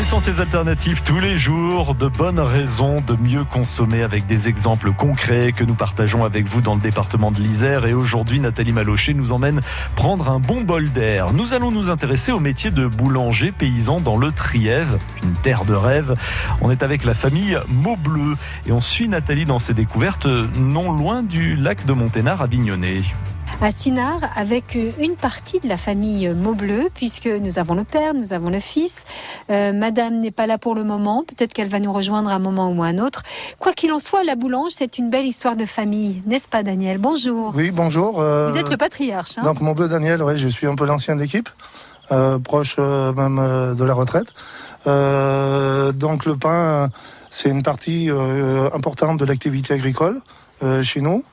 Les sentiers alternatifs tous les jours, de bonnes raisons de mieux consommer avec des exemples concrets que nous partageons avec vous dans le département de l'Isère. Et aujourd'hui, Nathalie Malocher nous emmène prendre un bon bol d'air. Nous allons nous intéresser au métier de boulanger paysan dans le Trièvre, une terre de rêve. On est avec la famille Maubleu et on suit Nathalie dans ses découvertes non loin du lac de Monténard à Vignonnet à Sinard avec une partie de la famille Maubleu, puisque nous avons le père, nous avons le fils. Euh, Madame n'est pas là pour le moment, peut-être qu'elle va nous rejoindre à un moment ou à un autre. Quoi qu'il en soit, la boulange, c'est une belle histoire de famille, n'est-ce pas Daniel? Bonjour. Oui, bonjour. Euh, Vous êtes le patriarche. Hein donc Maubleu Daniel, je suis un peu l'ancien d'équipe, euh, proche même de la retraite. donc le pain, c'est une partie importante de l'activité agricole chez nous.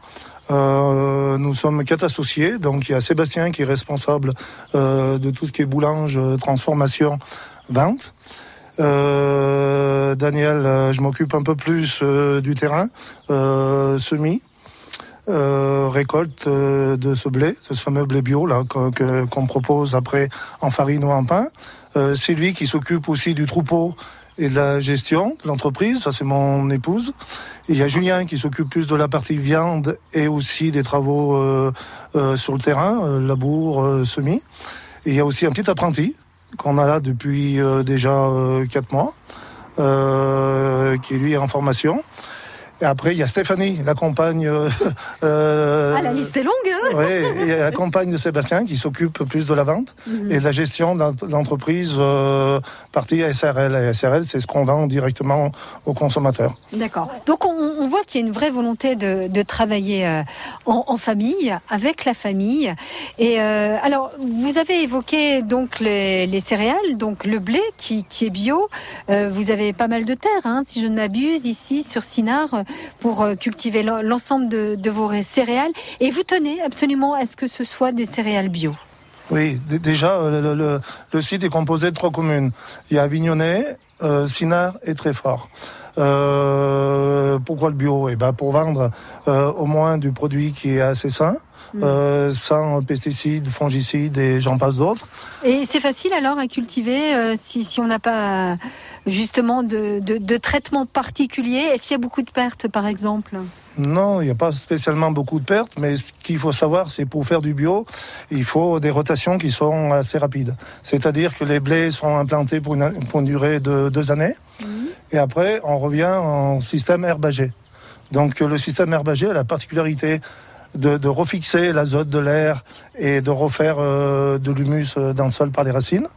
Euh, nous sommes quatre associés, donc il y a Sébastien qui est responsable euh, de tout ce qui est boulange, transformation, vente. Euh, Daniel, je m'occupe un peu plus du terrain, semis, récolte de ce blé, de ce fameux blé bio là qu'on propose après en farine ou en pain. C'est lui qui s'occupe aussi du troupeau et de la gestion de l'entreprise. Ça, c'est mon épouse. il y a Julien qui s'occupe plus de la partie viande et aussi des travaux euh, euh, sur le terrain, euh, labour, semis. Et il y a aussi un petit apprenti qu'on a là depuis déjà quatre mois, qui lui est en formation. Et après, il y a Stéphanie, la compagne. Euh, euh, ah, la liste est longue, hein Oui, la compagne de Sébastien qui s'occupe plus de la vente mhm. et de la gestion d'entreprise euh, partie SRL. Et SRL, c'est ce qu'on vend directement aux consommateurs. D'accord. Donc, on, voit qu'il y a une vraie volonté de, de travailler euh, en, en, famille, avec la famille. Et euh, alors, vous avez évoqué donc les, les, céréales, donc le blé qui, qui est bio. vous avez pas mal de terres, hein, si je ne m'abuse, ici sur Sinard pour euh, cultiver l'ensemble de, vos céréales. Et vous tenez absolument à ce que ce soit des céréales bio. Oui, déjà, euh, le, site est composé de trois communes. Il y a Avignonnet, euh, Sinard et Tréfort. Euh, pourquoi le bio? Eh ben Pour vendre au moins du produit qui est assez sain, mm. sans pesticides, fongicides et j'en passe d'autres. Et c'est facile alors à cultiver si, si, on n'a pas justement de, de, traitement particulier? Est-ce qu'il y a beaucoup de pertes par exemple? Non, il n'y a pas spécialement beaucoup de pertes, mais ce qu'il faut savoir, c'est pour faire du bio, il faut des rotations qui sont assez rapides. C'est-à-dire que les blés sont implantés pour une, durée de deux années, mhm. Et après, on revient en système herbagé. Donc le système herbagé a la particularité de, refixer l'azote de l'air et de refaire euh, de l'humus euh, dans le sol par les racines.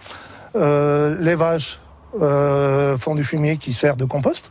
Euh, les vaches euh, font du fumier qui sert de compost.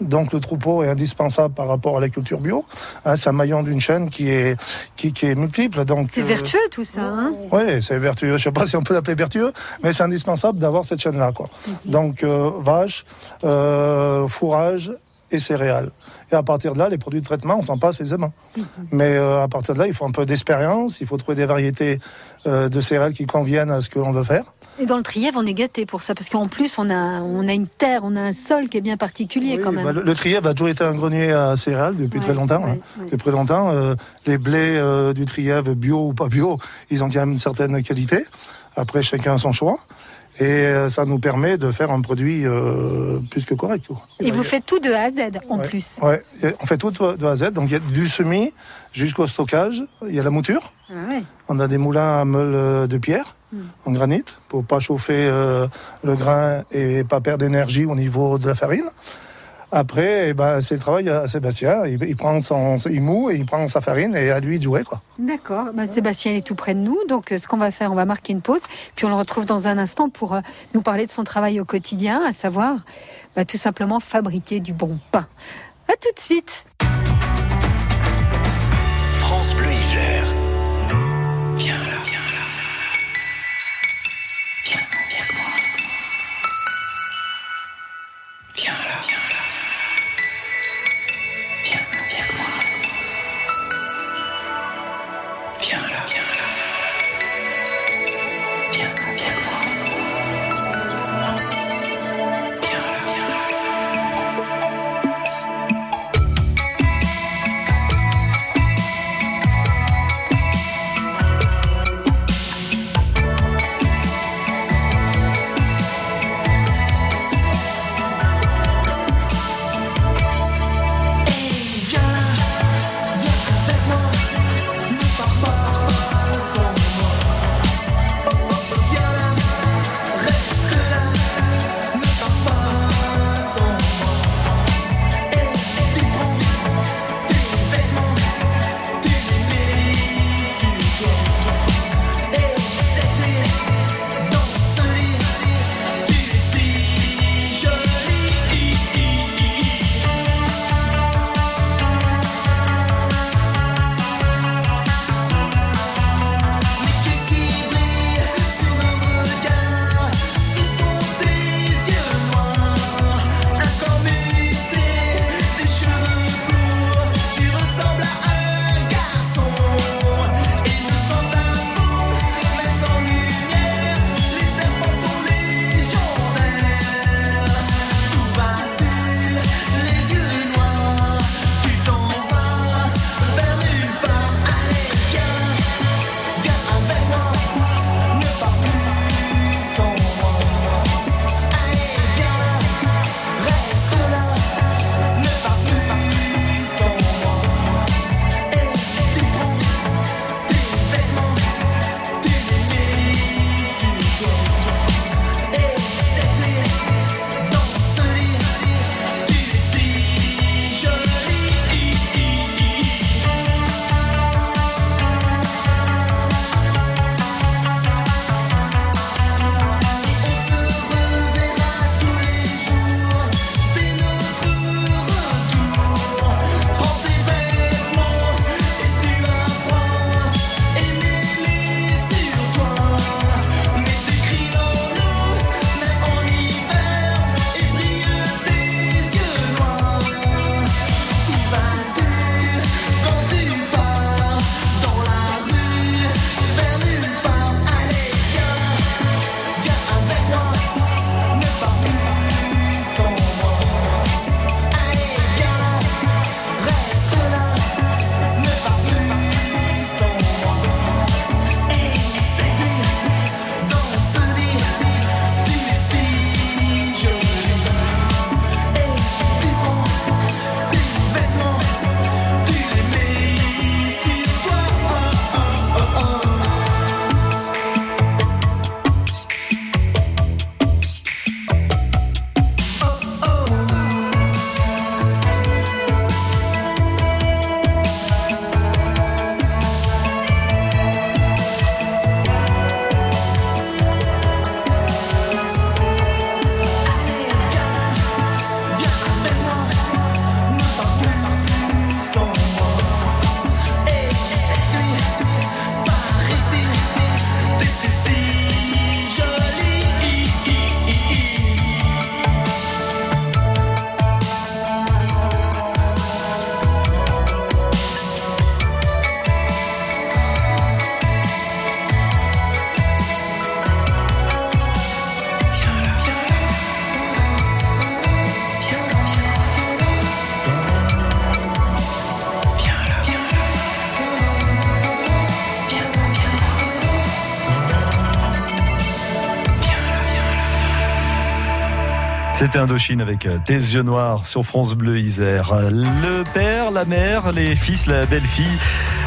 Donc le troupeau est indispensable par rapport à la culture bio. Hein, c'est un maillon d'une chaîne qui est, qui, est multiple. Donc c'est vertueux tout ça. Hein oui, c'est vertueux. Je ne sais pas si on peut l'appeler vertueux, mais c'est indispensable d'avoir cette chaîne-là. Quoi. Mhm. Donc euh, vache, euh, fourrage et céréales. Et à partir de là, les produits de traitement, on s'en passe aisément. Mhm. Mais à partir de là, il faut un peu d'expérience, il faut trouver des variétés de céréales qui conviennent à ce que l'on veut faire. Et dans le Trièvre, on est gâté pour ça, parce qu'en plus, on a, on a une terre, on a un sol qui est bien particulier quand même. Bah, le, Trièvre a toujours été un grenier à céréales depuis très longtemps. Hein. Depuis très longtemps, euh, les blés euh, du Trièvre, bio ou pas bio, ils ont quand même une certaine qualité. Après, chacun a son choix. Et euh, ça nous permet de faire un produit plus que correct. Et vous faites tout de A à Z en plus Oui, on fait tout de A à Z. Donc il y a du semis jusqu'au stockage. Il y a la mouture. Ah on a des moulins à meule de pierre en granit pour pas chauffer euh, le grain et pas perdre d'énergie au niveau de la farine. Après, eh ben, c'est le travail à Sébastien. Il, prend son, il moue et il prend sa farine et à lui de jouer, quoi. D'accord. Ben, Sébastien est tout près de nous. Donc, euh, ce qu'on va faire, on va marquer une pause. Puis, on le retrouve dans un instant pour euh, nous parler de son travail au quotidien, à savoir ben, tout simplement fabriquer du bon pain. À tout de suite. C'était Indochine avec euh, tes yeux noirs sur France Bleu Isère. Le père, la mère, les fils, la belle-fille.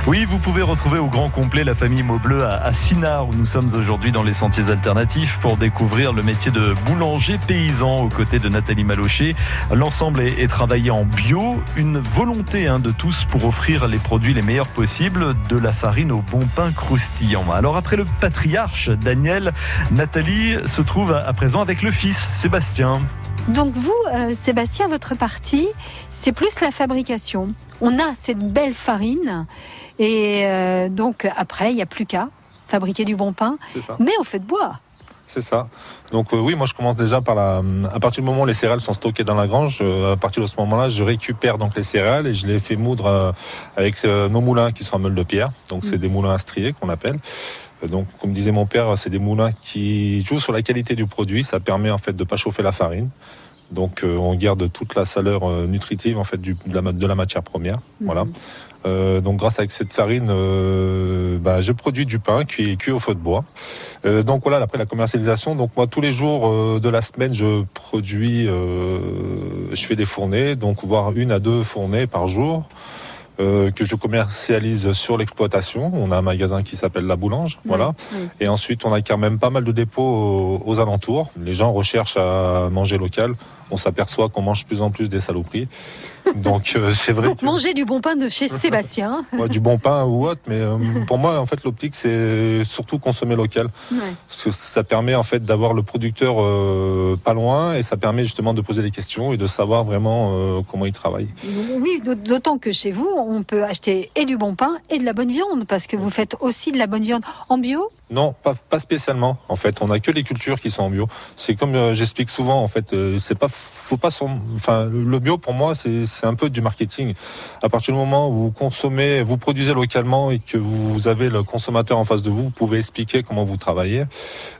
Oui, vous pouvez retrouver au grand complet la famille Maubleu à, Sinard où nous sommes aujourd'hui dans les sentiers alternatifs pour découvrir le métier de boulanger paysan aux côtés de Nathalie Malocher. L'ensemble est, est, travaillé en bio, une volonté hein, de tous pour offrir les produits les meilleurs possibles, de la farine au bon pain croustillant. Alors après le patriarche Daniel, Nathalie se trouve à présent avec le fils Sébastien. Donc vous, euh, Sébastien, votre partie, c'est plus la fabrication. On a cette belle farine et euh, donc après, il n'y a plus qu'à fabriquer du bon pain, mais au fait de bois. C'est ça. Donc euh, oui, moi je commence déjà par la. À partir du moment où les céréales sont stockées dans la grange, euh, à partir de ce moment-là, je récupère donc les céréales et je les fais moudre euh, avec euh, nos moulins qui sont à meule de pierre. Donc c'est Mhm. des moulins à strier qu'on appelle. Euh, Donc comme disait mon père, c'est des moulins qui jouent sur la qualité du produit. Ça permet en fait de pas chauffer la farine. Donc euh, on garde toute la saveur euh, nutritive en fait du, de, la, de la matière première. Voilà. Euh, donc grâce à cette farine, euh, bah, je produis du pain cuit, cuit au feu de bois. Euh, donc voilà, après la commercialisation, donc moi tous les jours de la semaine, je produis, je fais des fournées, donc voire une à deux fournées par jour. euh, que je commercialise sur l'exploitation. On a un magasin qui s'appelle La Boulange, voilà. Et ensuite, on a quand même pas mal de dépôts aux, aux alentours. Les gens recherchent à manger local. On s'aperçoit qu'on mange de plus en plus des saloperies. Donc euh, c'est vrai Donc que manger du bon pain de chez Sébastien. ouais, du bon pain ou autre, mais euh, pour moi, en fait, l'optique c'est surtout consommer local, Ouais. parce que ça permet en fait d'avoir le producteur euh, pas loin et ça permet justement de poser des questions et de savoir vraiment comment il travaille. Oui, d'autant que chez vous, on peut acheter et du bon pain et de la bonne viande, parce que vous faites aussi de la bonne viande en bio. Non, pas, pas spécialement. En fait, on a que les cultures qui sont en bio. C'est comme euh, j'explique souvent. En fait, euh, c'est pas, faut pas son, enfin, le bio pour moi, c'est un peu du marketing. À partir du moment où vous consommez, vous produisez localement et que vous avez le consommateur en face de vous, vous pouvez expliquer comment vous travaillez.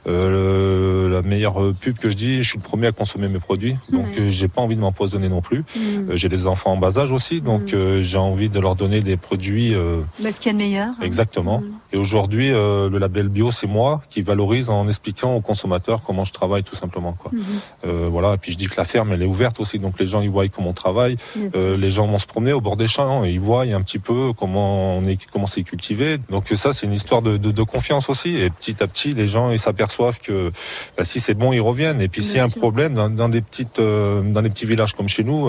Euh, le- la meilleure pub que je dis, je suis le premier à consommer mes produits, donc Ouais. j'ai pas envie de m'empoisonner non plus. Mm. J'ai des enfants en bas âge aussi, donc Mm. euh, j'ai envie de leur donner des produits. Bah, ce qu'il y a de meilleur. Exactement. Mm. Et aujourd'hui, le label bio, c'est moi qui valorise en expliquant aux consommateurs comment je travaille, tout simplement. Quoi. Mhm. Euh, voilà. Et puis je dis que la ferme, elle est ouverte aussi, donc les gens ils voient comment on travaille. Euh, les gens vont se promener au bord des champs, et ils voient un petit peu comment on est, comment c'est cultivé. Donc ça, c'est une histoire de, de, de confiance aussi. Et petit à petit, les gens ils s'aperçoivent que bah, si c'est bon, ils reviennent. Et puis s'il y a un problème dans, dans des petites, euh, dans des petits villages comme chez nous.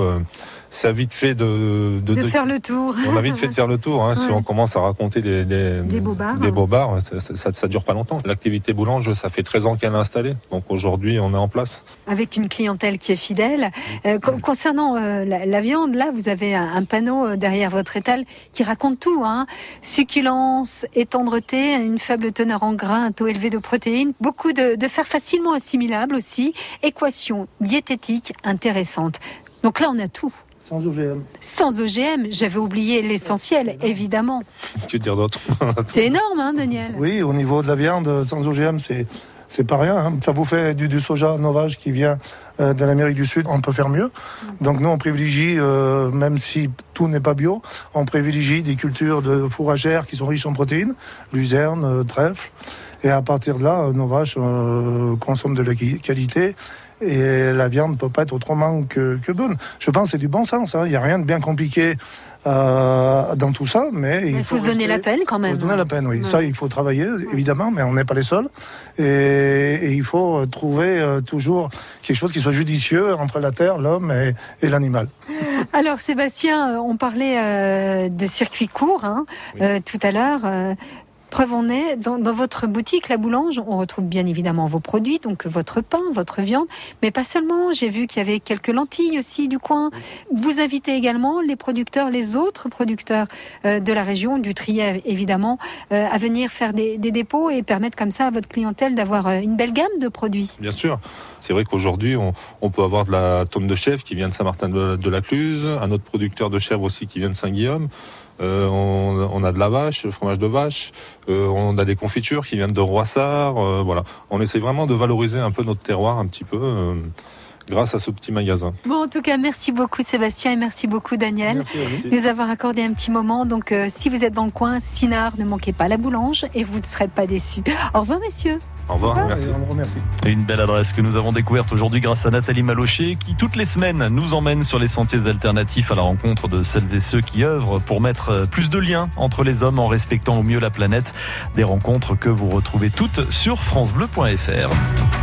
Ça a vite fait de, de, faire le tour. on a vite fait de faire le tour. Hein. Si on commence à raconter des, des, Des bobards. des bobards, ça, ça, dure pas longtemps. L'activité boulange, ça fait 13 ans qu'elle est installée. Donc aujourd'hui, on est en place. Avec une clientèle qui est fidèle. Euh, co- concernant euh, la, la viande, là, vous avez un, un panneau euh, derrière votre étal qui raconte tout. Hein. Succulence et tendreté, une faible teneur en gras, un taux élevé de protéines, beaucoup de, de fer facilement assimilable aussi, équation diététique intéressante. Donc là, on a tout. Sans OGM. Sans OGM, j'avais oublié l'essentiel, évidemment. Que dire d'autre C'est énorme, hein, Daniel Oui, au niveau de la viande, sans OGM, c'est c'est pas rien. Hein. Ça vous fait du, du soja novage qui vient euh, de l'Amérique du Sud, on peut faire mieux. Donc nous, on privilégie, euh, même si tout n'est pas bio, on privilégie des cultures de fourragères qui sont riches en protéines, luzerne, euh, trèfle. Et à partir de là, euh, nos vaches euh, consomment de la qualité. Et la viande ne peut pas être autrement que, que bonne. Je pense que c'est du bon sens. hein. Il n'y a rien de bien compliqué euh, dans tout ça, mais Il faut se donner la peine quand il même. faut se donner la peine, oui. Ouais. Ça, il faut travailler, évidemment, mais on n'est pas les seuls. Et, et il faut euh, trouver euh, toujours quelque chose qui soit judicieux entre la terre, l'homme et, et l'animal. Alors Sébastien, on parlait euh, de circuit court hein, Oui. tout à l'heure. Preuve en est, dans, votre boutique, la Boulange, on retrouve bien évidemment vos produits, donc votre pain, votre viande, mais pas seulement. J'ai vu qu'il y avait quelques lentilles aussi du coin. Vous invitez également les producteurs, les autres producteurs euh, de la région, du Trier évidemment, euh, à venir faire des, dépôts et permettre comme ça à votre clientèle d'avoir euh, une belle gamme de produits. Bien sûr. C'est vrai qu'aujourd'hui, on, peut avoir de la tome de chèvre qui vient de Saint-Martin de, de la Cluse, un autre producteur de chèvre aussi qui vient de Saint-Guillaume. Euh, on, on a de la vache, le fromage de vache. Euh, on a des confitures qui viennent de Roissard. euh, voilà. On essaie vraiment de valoriser un peu notre terroir un petit peu euh, grâce à ce petit magasin. Bon, en tout cas, merci beaucoup Sébastien et merci beaucoup Daniel. Merci vous. nous avoir accordé un petit moment. Donc, euh, si vous êtes dans le coin, Sinard, ne manquez pas la boulange et vous ne serez pas déçus. Au revoir, messieurs. Au revoir. Et Merci. on vous remercie. Une belle adresse que nous avons découverte aujourd'hui grâce à Nathalie Malocher qui toutes les semaines nous emmène sur les sentiers alternatifs à la rencontre de celles et ceux qui œuvrent pour mettre plus de liens entre les hommes en respectant au mieux la planète. Des rencontres que vous retrouvez toutes sur francebleu.fr.